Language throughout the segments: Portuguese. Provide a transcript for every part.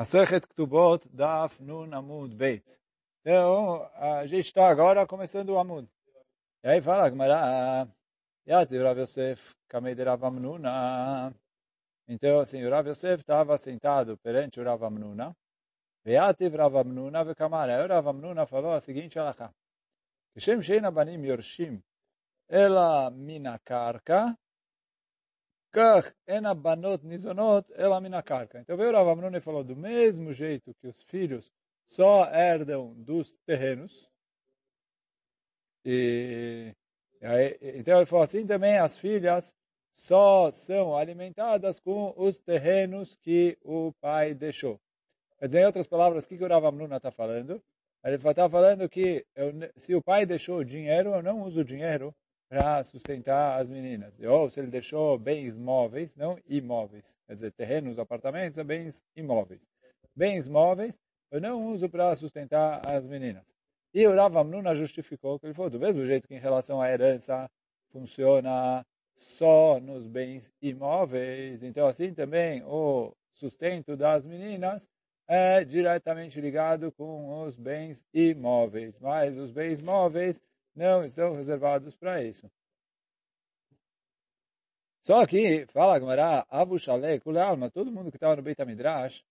Masechet Ktubot Daf Nun Amud Beit. Então, a gente está agora começando o Amud. E aí fala, Gmará, Yativ Rav Yosef Kamei de Rav Amnuna. Então, assim, o Rav Yosef estava sentado perante o Rav Amnuna. Yativ Rav Amnuna vekamara. Aí o Rav Amnuna falou a seguinte alahá. Kishem Sheina Banim Yorshim Ela Mina Kach enabanot nizonot elaminakarka. Então veio Rav Amnone e falou, do mesmo jeito que os filhos só herdam dos terrenos, e, aí, então ele falou assim também, as filhas só são alimentadas com os terrenos que o pai deixou. Quer dizer, em outras palavras, o que, que o Rav Amnuna está falando? Ele está falando que eu, se o pai deixou dinheiro, eu não uso dinheiro para sustentar as meninas. Ou se ele deixou bens móveis, não imóveis, quer dizer, terrenos, apartamentos, são bens imóveis. Bens móveis eu não uso para sustentar as meninas. E o Rav Amnuna justificou que ele falou, do mesmo jeito que em relação à herança funciona só nos bens imóveis, então assim também o sustento das meninas é diretamente ligado com os bens imóveis, mas os bens móveis não estão reservados para isso. Só que, fala Gamara, Abu Shalek, alma, todo mundo que estava no Beit HaMidrash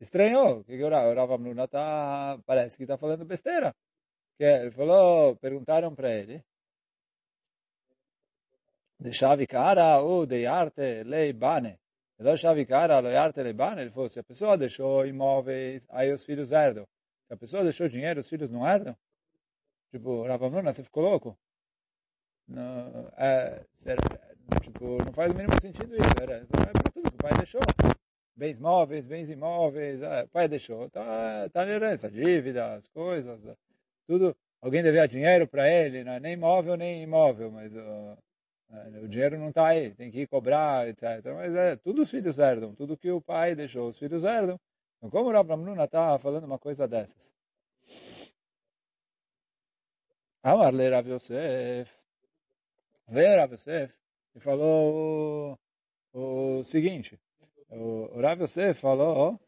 estranhou, que o Rav Amnuna tá, parece que está falando besteira. Que ele falou, perguntaram para ele, de chave cara ou de arte lei bane. Ele chave cara, lei arte lei bane. Ele falou, se a pessoa deixou imóveis, aí os filhos herdam. Se a pessoa deixou dinheiro, os filhos não herdam. Tipo, Rav Amnuna, você ficou louco? Não, é, tipo, não faz o mínimo sentido isso. Era, é para tudo que o pai deixou. Bens móveis, bens imóveis, é, o pai deixou. Tá, tá na herança, dívidas, coisas, tudo. Alguém devia dinheiro para ele, não é nem móvel nem imóvel, mas uh, o dinheiro não está aí, tem que ir cobrar, etc. Mas é, tudo os filhos herdam, tudo que o pai deixou, os filhos herdam. Então, como o Rav Amnuna está falando uma coisa dessas? Amar le Rav Yosef. Veio Rav Yosef e falou o, seguinte. O, o Rav Yosef falou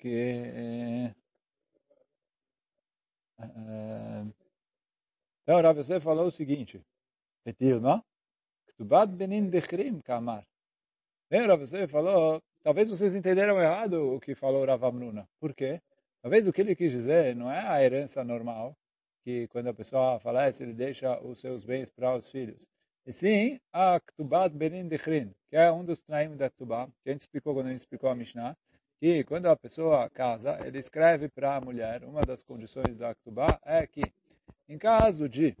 que... Então, o Rav Yosef falou o seguinte. Betilma, Ktubat benin dechrim kamar. Veio o Rav Yosef falou, talvez vocês entenderam errado o que falou o Rav Amnuna. Por quê? Talvez o que ele quis dizer não é a herança normal, que quando a pessoa falece, ele deixa os seus bens para os filhos. E sim, a Ktubat Benin Dechrin, que é um dos traim da Ktubá, que a gente explicou quando a gente explicou a Mishnah, que quando a pessoa casa, ele escreve para a mulher, uma das condições da Ktubá é que, em caso de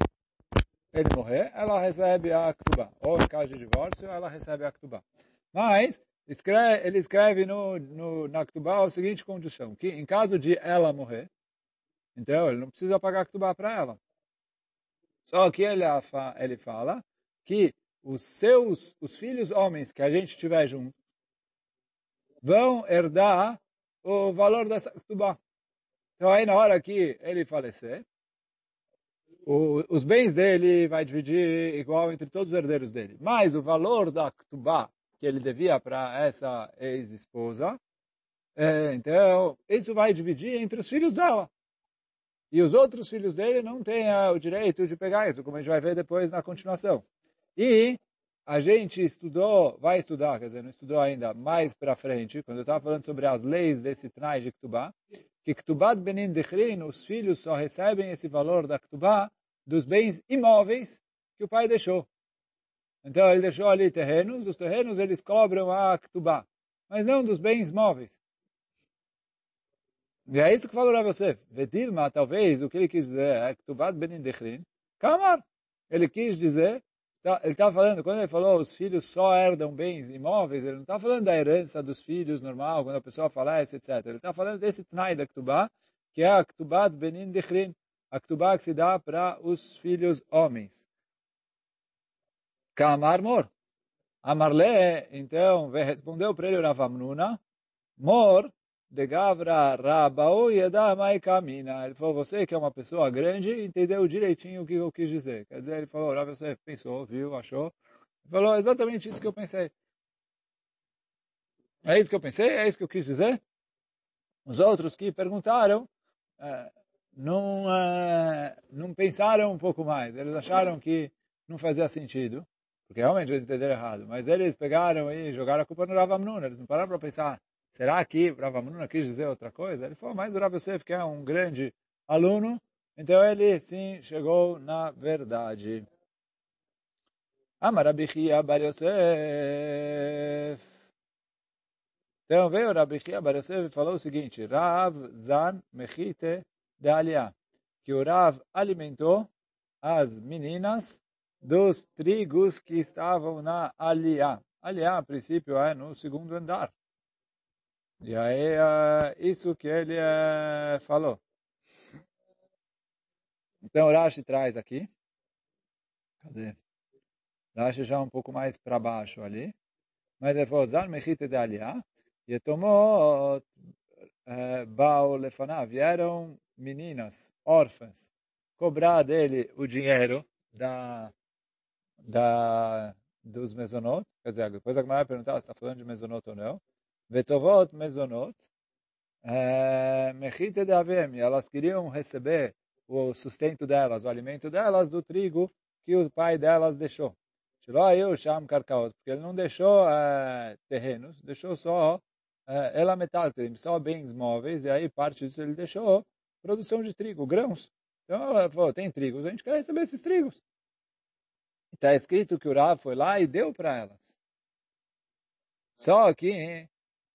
ele morrer, ela recebe a Ktubá. Ou em caso de divórcio, ela recebe a Ktubá. Mas, escreve, ele escreve no, no, na Ktubá a seguinte condição, que em caso de ela morrer, então, ele não precisa pagar Ktubá para ela. Só que ele, ele fala que os seus, os filhos homens que a gente tiver junto, vão herdar o valor dessa Ktubá. Então, aí na hora que ele falecer, o, os bens dele vai dividir igual entre todos os herdeiros dele. Mas o valor da Ktubá que ele devia para essa ex-esposa, é, então, isso vai dividir entre os filhos dela. E os outros filhos dele não têm ah, o direito de pegar isso, como a gente vai ver depois na continuação. E a gente estudou, vai estudar, quer dizer, não estudou ainda, mais para frente, quando eu estava falando sobre as leis desse Tnai de Ktubá, que Ktubá Benin Dechrin, os filhos só recebem esse valor da Ktubá dos bens imóveis que o pai deixou. Então ele deixou ali terrenos, dos terrenos eles cobram a Ktubá, mas não dos bens móveis. E é isso que falou Rav Yosef. Vedilma, talvez, o que ele quis dizer é Ktubat Benin Dechrin. Kamar. Ele quis dizer, ele estava falando, quando ele falou os filhos só herdam bens imóveis, ele não está falando da herança dos filhos normal, quando a pessoa falece, etc. Ele está falando desse Tnai da Ktubá, que é a Ktubat Benin Dechrin. A Ktubá que se dá para os filhos homens. Kamar Mor. Amarle, então, respondeu para ele Rav Amnuna, Mor, de Gavra Rabao Yedamai Kamina. Ele falou, você que é uma pessoa grande, entendeu direitinho o que eu quis dizer. Quer dizer, ele falou, Rav você pensou, viu, achou. Ele falou, exatamente isso que eu pensei. É isso que eu pensei? É isso que eu quis dizer? Os outros que perguntaram, eh, não, eh, não pensaram um pouco mais. Eles acharam que não fazia sentido, porque realmente eles entenderam errado. Mas eles pegaram e jogaram a culpa no Rav Amnuna. Eles não pararam para pensar, será que Rav Amnuna quis dizer outra coisa? Ele falou, mas o Rav Yosef, que é um grande aluno, então ele sim chegou na verdade. Amar Abichia Bar Yosef. Então veio Rabi Chia Bar Yosef e falou o seguinte, Rav Zan Mechite de Aliá, que o Rav alimentou as meninas dos trigos que estavam na Aliá. Aliá, a princípio, é no segundo andar. E aí, é isso que ele é, falou. Então, Rashi traz aqui. Cadê? Rashi já um pouco mais para baixo ali. Mas ele falou, Zan Mechite de Aliá. E tomou Baal Lefaná. Vieram meninas, órfãs, cobrar dele o dinheiro da, da, dos mesonot. Quer dizer, depois a Gemara perguntar se está falando de mesonot ou não. Vetovot mesonot. Mechite de Avem. Elas queriam receber o sustento delas, o alimento delas, do trigo que o pai delas deixou. eu chamo Karkaot, porque ele não deixou terrenos, deixou só ela metalterim, só bens móveis, e aí parte disso ele deixou produção de trigo, grãos. Então ela falou, tem trigos, a gente quer receber esses trigos. Está escrito que o Rav foi lá e deu para elas. Só que,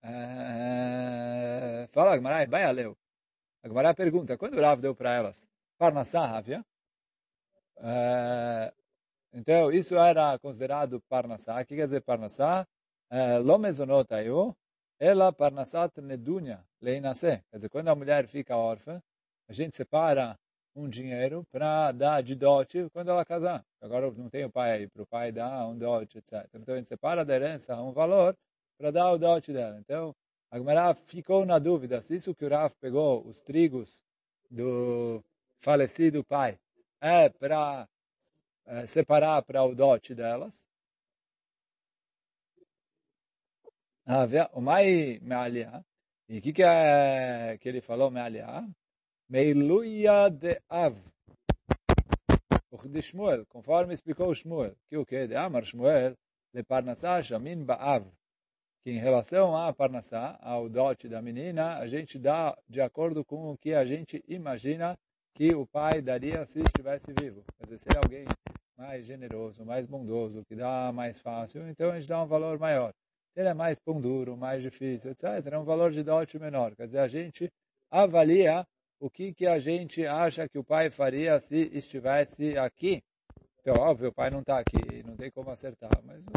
uh, fala Agmará, vai a leu. Agmará pergunta, quando o Rav deu para elas? Parnassá, Havia. Uh, então, isso era considerado Parnassá. O que quer dizer Parnassá? Lo mezonot ayu, ela Parnassat nedunya, leinasé. Quer dizer, quando a mulher fica órfã, a gente separa um dinheiro para dar de dote quando ela casar. Agora não tem o pai aí, para o pai dar um dote, etc. Então a gente separa da herança um valor para dar o dote dela. Então, a Gemara ficou na dúvida se isso que o Raf pegou, os trigos do falecido pai é para é, separar para o dote delas. O mai mealia. E o que, que, é, que ele falou mealia? Meiluia de Av. de Shmuel, conforme explicou Shmuel. Que o que? De Amar Shmuel, de Parnassá Shamin Ba'av. Que em relação à Parnassá, ao dote da menina, a gente dá de acordo com o que a gente imagina que o pai daria se estivesse vivo. Quer dizer, se é alguém mais generoso, mais bondoso, que dá mais fácil, então a gente dá um valor maior. Se ele é mais pão duro, mais difícil, etc., é um valor de dote menor. Quer dizer, a gente avalia o que, que a gente acha que o pai faria se estivesse aqui. Então, óbvio, o pai não está aqui, não tem como acertar, mas o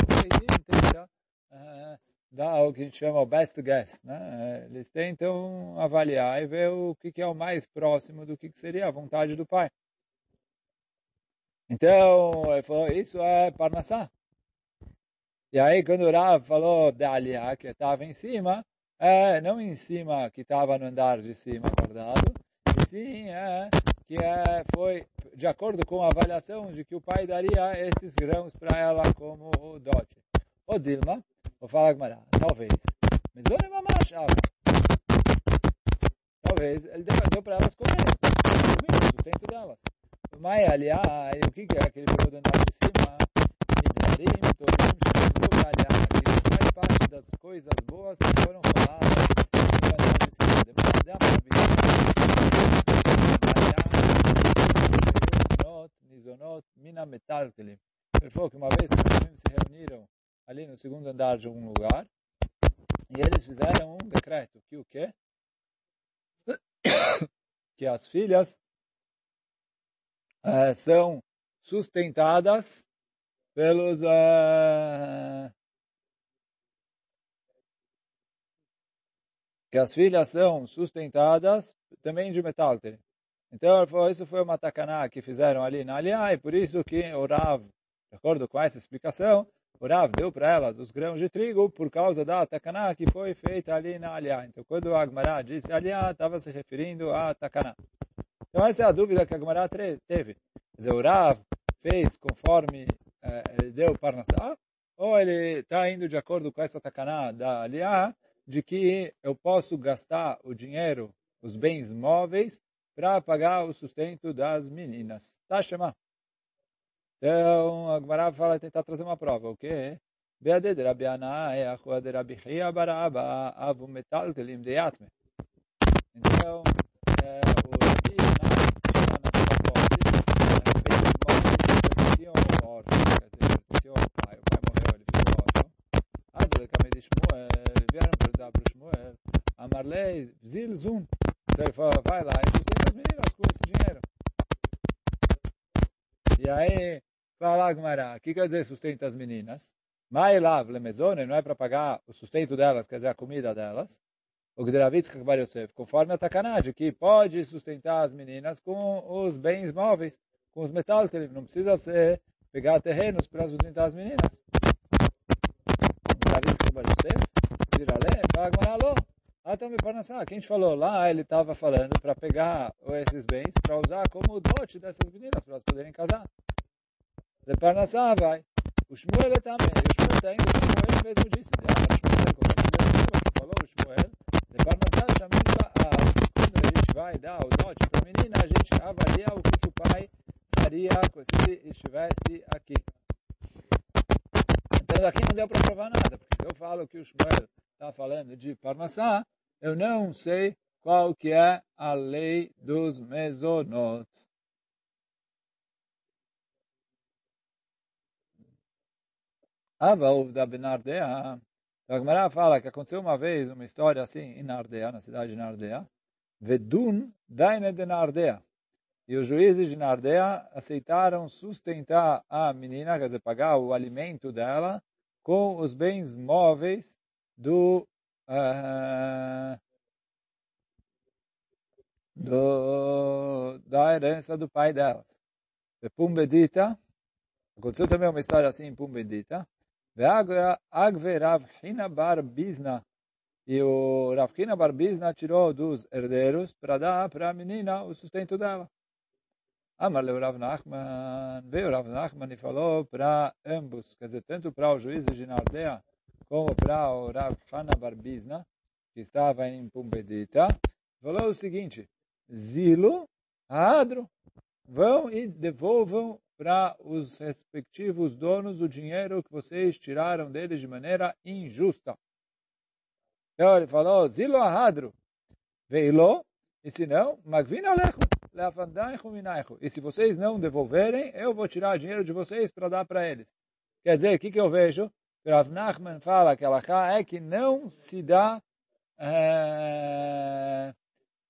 tenta uh, dar o que a gente chama o best guess. Né? Eles tentam avaliar e ver o que, é o mais próximo do que, seria a vontade do pai. Então, ele falou, isso é Parnassá. E aí, quando o Rav falou da Aliá, que estava em cima, é, não em cima, que estava no andar de cima, guardado, e sim, é, que é, foi de acordo com a avaliação de que o pai daria esses grãos para ela como dote. O Dilma, Vou falar Gmará, talvez. Mas olha mamachava. Talvez ele deu, deu para elas comer. O sustento delas. Mas, aliás, o que, é aquele pegou do andar de cima? Midzarim, Torim, Shembu, aliás, que faz parte das coisas boas que foram faladas no andar de cima. Depois Nizonot, Mina Metaltelim. Ele falou que uma vez que os se reuniram ali no segundo andar de um lugar, e eles fizeram um decreto que o quê? que as filhas uh, são sustentadas pelos uh, que as filhas são sustentadas também de metal. Então, isso foi uma tacaná que fizeram ali na Aliá, e por isso que o Rav, de acordo com essa explicação, o Rav deu para elas os grãos de trigo por causa da takaná que foi feita ali na Aliá. Então, quando o Agmará disse Aliá, estava se referindo à takaná. Então, essa é a dúvida que a Agmará teve. Quer dizer, o Rav fez conforme eh, ele deu para Nassá, ou ele está indo de acordo com essa takaná da Aliá, de que eu posso gastar o dinheiro, os bens móveis, para pagar o sustento das meninas. Tá, chamar? Então, a Gemara fala tentar trazer uma prova. O quê? Beade de Rabi Anai, a rua de Rabi Chia Baraba, avu metal telim de Yatme. Então, é, o Rabi pertenciam ao órfão, pertenciam ao pai. O pai morreu, ele ficou órfão. Adle Kamedi Shmuel, vieram perguntar para o Shmuel, Amarlei, Zil Zum. Então ele falou, vai lá e as meninas com esse dinheiro. E aí, fala Agmará, o que quer dizer sustenta as meninas? Mailav lemezone, não é para pagar o sustento delas, quer dizer, a comida delas. O Gderavit Chakbar conforme a Takanad, que pode sustentar as meninas com os bens móveis, com os metais, não precisa ser pegar terrenos para sustentar as meninas. Gderavit Chakbar Yosef, Zirale, Bagmaralô. Ah, então me parnassá. Quem te falou lá, ele estava falando para pegar esses bens para usar como dote dessas meninas, para elas poderem casar. De parnassá vai. O Shmuel também. O Shmuel tem, o Shmuel mesmo disse. Falou o Shmuel. De parnassá chamando quando a gente vai dar o dote para a menina, a gente avalia o que, o pai faria se estivesse aqui. Então aqui não deu para provar nada, porque se eu falo que o Shmuel está falando de Parnassá, eu não sei qual que é a lei dos mesonot. Ava da Benardea, a Gemara fala que aconteceu uma vez uma história assim em Nardea, na cidade de Nardea, Vedun daine de Nardea. E os juízes de Nardea aceitaram sustentar a menina, quer dizer, pagar o alimento dela, com os bens móveis do, uh, do da herança do pai delas. Pumbedita, aconteceu também uma história assim em Pumbedita, Agve Rav Hina Bar Bizna, e o Rav Hina Bizna tirou dos herdeiros para dar para a menina o sustento dela. Amar o Rav Nachman, veio o Rav Nachman e falou para ambos, quer dizer, tanto para os juízes de Nardea, como para o Rav Hana Barbizna, que estava em Pumbedita, falou o seguinte, Zilo, Adro, vão e devolvam para os respectivos donos o dinheiro que vocês tiraram deles de maneira injusta. Então ele falou, Zilo Ahadro, veilo, e se não, Magvin Alecho. E se vocês não devolverem, eu vou tirar dinheiro de vocês para dar para eles. Quer dizer, o que, que eu vejo? Rav Nachman fala que ela é que não se dá é,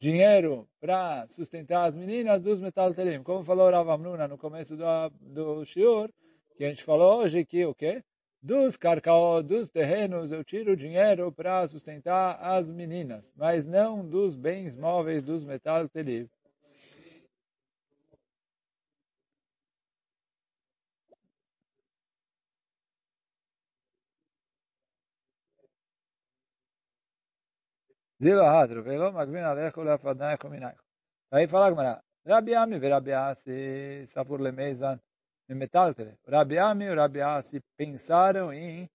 dinheiro para sustentar as meninas dos metal telim. Como falou Rav Amnuna no começo do, do shiur, que a gente falou hoje que o quê? Dos carcaó, dos terrenos, eu tiro dinheiro para sustentar as meninas, mas não dos bens móveis dos metal Zilo hadro, velo magvin alecho leafadnaicho minaicho. Aí fala Gmará, Rabi Ami e Rabi Asi, Safur Lemezan, Metaltere. Rabi Ami e Rabi Asi pensaram em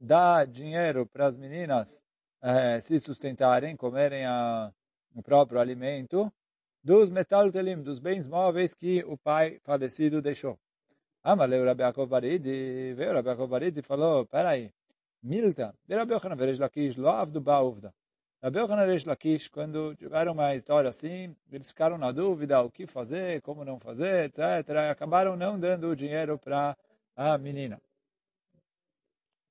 dar dinheiro para as meninas eh, se sustentarem, comerem a, o próprio alimento, dos metaltelim, dos bens móveis que o pai falecido deixou. Amaleu Rabi Yaakov Baridi, veio Rabi Yaakov Baridi e falou, peraí, Milta, Rabi Yochanan Veresh Lakish, lo avdu ba'uvda. Rabi Yochanan Reish Lakish, quando tiveram uma história assim, eles ficaram na dúvida o que fazer, como não fazer, etc. E acabaram não dando o dinheiro para a menina.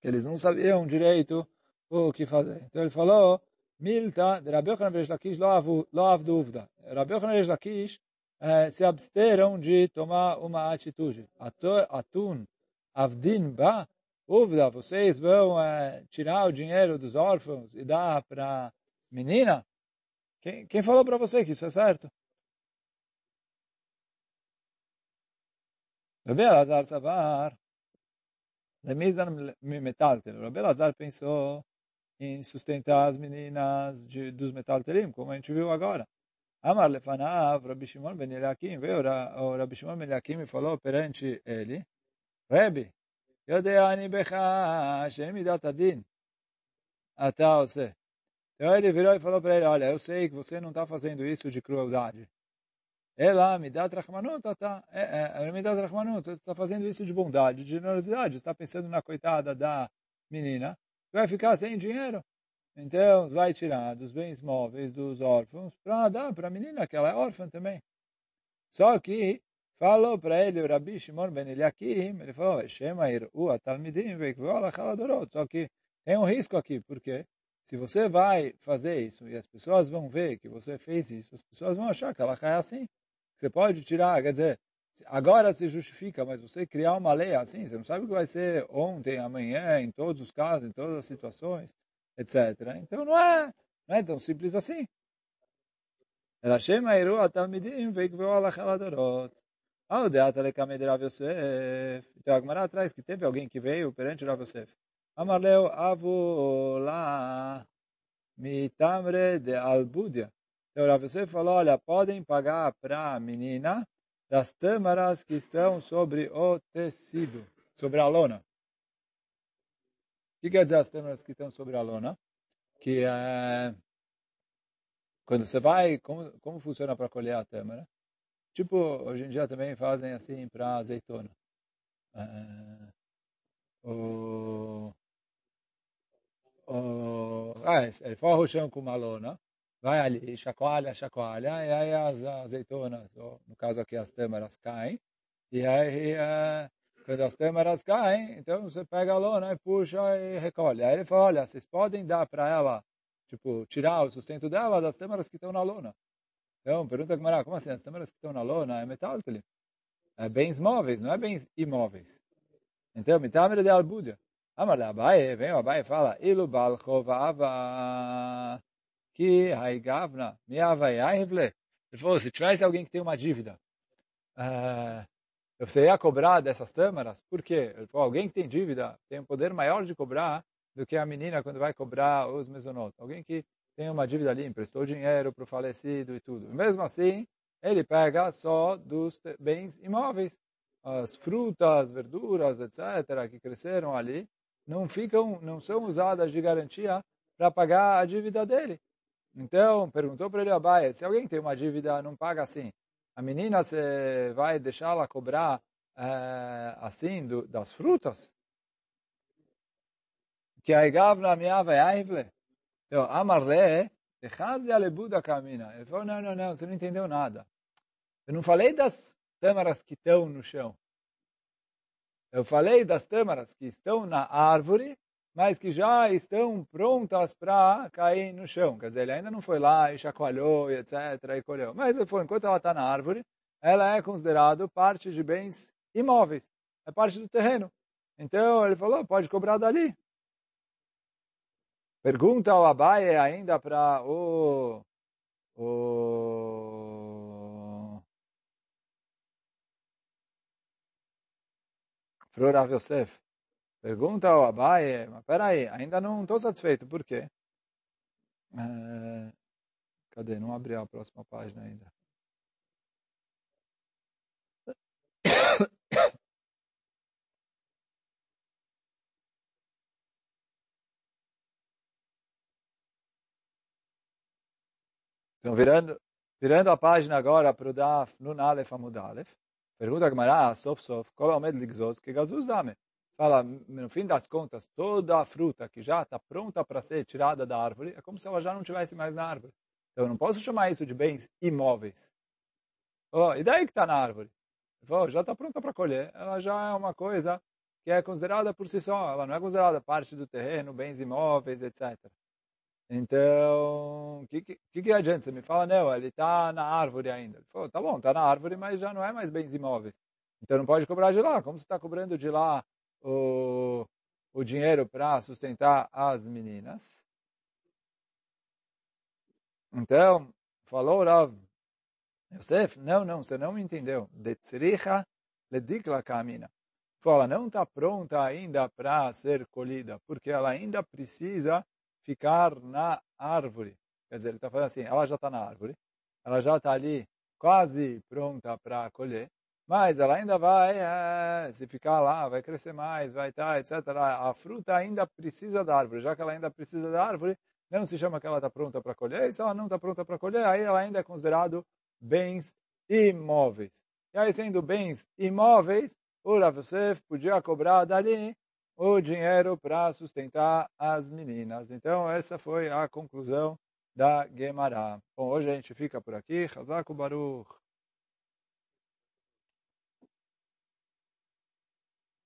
Eles não sabiam direito o que fazer. Então ele falou, Milta, de Rabi Yochanan Reish Lakish. Rabi Yochanan Reish Lakish eh, se absteram de tomar uma atitude. Atun, avdin ba, Uvda, vocês vão eh, tirar o dinheiro dos órfãos e dar para Menina, quem, quem falou para você que isso é certo? Rabi Elazar Savar, Lemizar Metalter. Rabi Elazar pensou em sustentar as meninas de, dos metalterim, como a gente viu agora. Amar lefanav, Rabi Shimon ben Eliakim, veio o Rabbi Shimon ben Eliakim e falou perante ele, Rebbe, a becha, Shemidat Adin, até você. Então ele virou e falou para ele, olha, eu sei que você não está fazendo isso de crueldade. Ela me dá trachmanut, tá, tá. É, é, me dá trachmanut, você está fazendo isso de bondade, de generosidade, está pensando na coitada da menina, vai ficar sem dinheiro. Então, vai tirar dos bens móveis dos órfãos para dar para a menina, que ela é órfã também. Só que falou para ele o Rabi Shimon Ben Eliakim, ele falou, Só que tem um risco aqui, porque se você vai fazer isso e as pessoas vão ver que você fez isso, as pessoas vão achar que ela é assim. Você pode tirar, quer dizer, agora se justifica, mas você criar uma lei é assim, você não sabe o que vai ser ontem, amanhã, em todos os casos, em todas as situações, etc. Então não é, não é tão simples assim. Ela Rashem veio Atamidim Veikveu Alachaladorot. Aldeata ah, Lekamid Rav Yosef. Então a Gemara traz que teve alguém que veio perante Rav Yosef Amarleu avola mitamre de albudia. Então Rav Yosef falou, olha, podem pagar para a menina das tâmaras que estão sobre o tecido, sobre a lona. O que quer dizer as tâmaras que estão sobre a lona? Que é... Quando você vai, como, como funciona para colher a tâmara? Tipo, hoje em dia também fazem assim para azeitona. É, o, ah, ele forra o chão com uma lona, vai ali, chacoalha, chacoalha, e aí as azeitonas, no caso aqui as tâmaras, caem, e aí quando as tâmaras caem, então você pega a lona e puxa e recolhe. Aí ele fala, olha, vocês podem dar para ela, tipo, tirar o sustento dela das tâmaras que estão na lona. Então, pergunta a como assim? As tâmaras que estão na lona é metal, é bens móveis, não é bens imóveis. Então, mitamere de albudia. Amar Abaye, vem o Abaye fala, ilu bal chovava que haigavna miavayahivle. Ele falou, se tivesse alguém que tem uma dívida, uh, você ia cobrar dessas tâmaras? Por quê? Ele falou, alguém que tem dívida tem um poder maior de cobrar do que a menina quando vai cobrar os mesonotos. Alguém que tem uma dívida ali, emprestou dinheiro para o falecido e tudo. Mesmo assim, ele pega só dos bens imóveis. As frutas, verduras, etc., que cresceram ali, não ficam, não são usadas de garantia para pagar a dívida dele. Então, perguntou para ele Abaia, se alguém tem uma dívida, não paga assim. A menina, você vai deixá-la cobrar é, assim do, das frutas? Que a igavna miava yaivle. Então, Amarle, Echazi alebuda camina. Ele falou, não, não, não, você não entendeu nada. Eu não falei das tâmaras que estão no chão. Eu falei das tâmaras que estão na árvore, mas que já estão prontas para cair no chão. Quer dizer, ele ainda não foi lá e chacoalhou, e etc., e colheu. Mas ele foi, enquanto ela está na árvore, ela é considerada parte de bens imóveis. É parte do terreno. Então, ele falou, pode cobrar dali. Pergunta ao Abaye ainda para o, o para Rav Yosef. Pergunta ao Abaye, mas peraí, ainda não estou satisfeito, por quê? É, cadê? Não abri a próxima página ainda. Então, virando, virando a página agora para o Daf Nun Aleph Amud Aleph, pergunta a Gemara, sof sof, qual é o medo ligzos que Gazuz dame? Fala, no fim das contas, toda a fruta que já está pronta para ser tirada da árvore, é como se ela já não tivesse mais na árvore. Então, eu não posso chamar isso de bens imóveis. Oh, e daí que está na árvore? Oh, já está pronta para colher. Ela já é uma coisa que é considerada por si só. Ela não é considerada parte do terreno, bens imóveis, etc. Então, o que, que, que adianta? Você me fala, não, ele está na árvore ainda. Ele falou, tá bom, está na árvore, mas já não é mais bens imóveis. Então não pode cobrar de lá. Como você está cobrando de lá o, o dinheiro para sustentar as meninas? Então, falou Rav Yosef, não, não, você não me entendeu. De tzricha ledikla kamina. Fala, não está pronta ainda para ser colhida, porque ela ainda precisa ficar na árvore. Quer dizer, ele está falando assim, ela já está na árvore, ela já está ali quase pronta para colher, mas ela ainda vai, é, se ficar lá, vai crescer mais, vai estar, tá, etc. A fruta ainda precisa da árvore, já que ela ainda precisa da árvore, não se chama que ela está pronta para colher, e se ela não está pronta para colher, aí ela ainda é considerado bens imóveis. E aí, sendo bens imóveis, o Rav Yosef podia cobrar dali o dinheiro para sustentar as meninas. Então, essa foi a conclusão da Gemara. Bom, hoje a gente fica por aqui. Hazaku Baruch.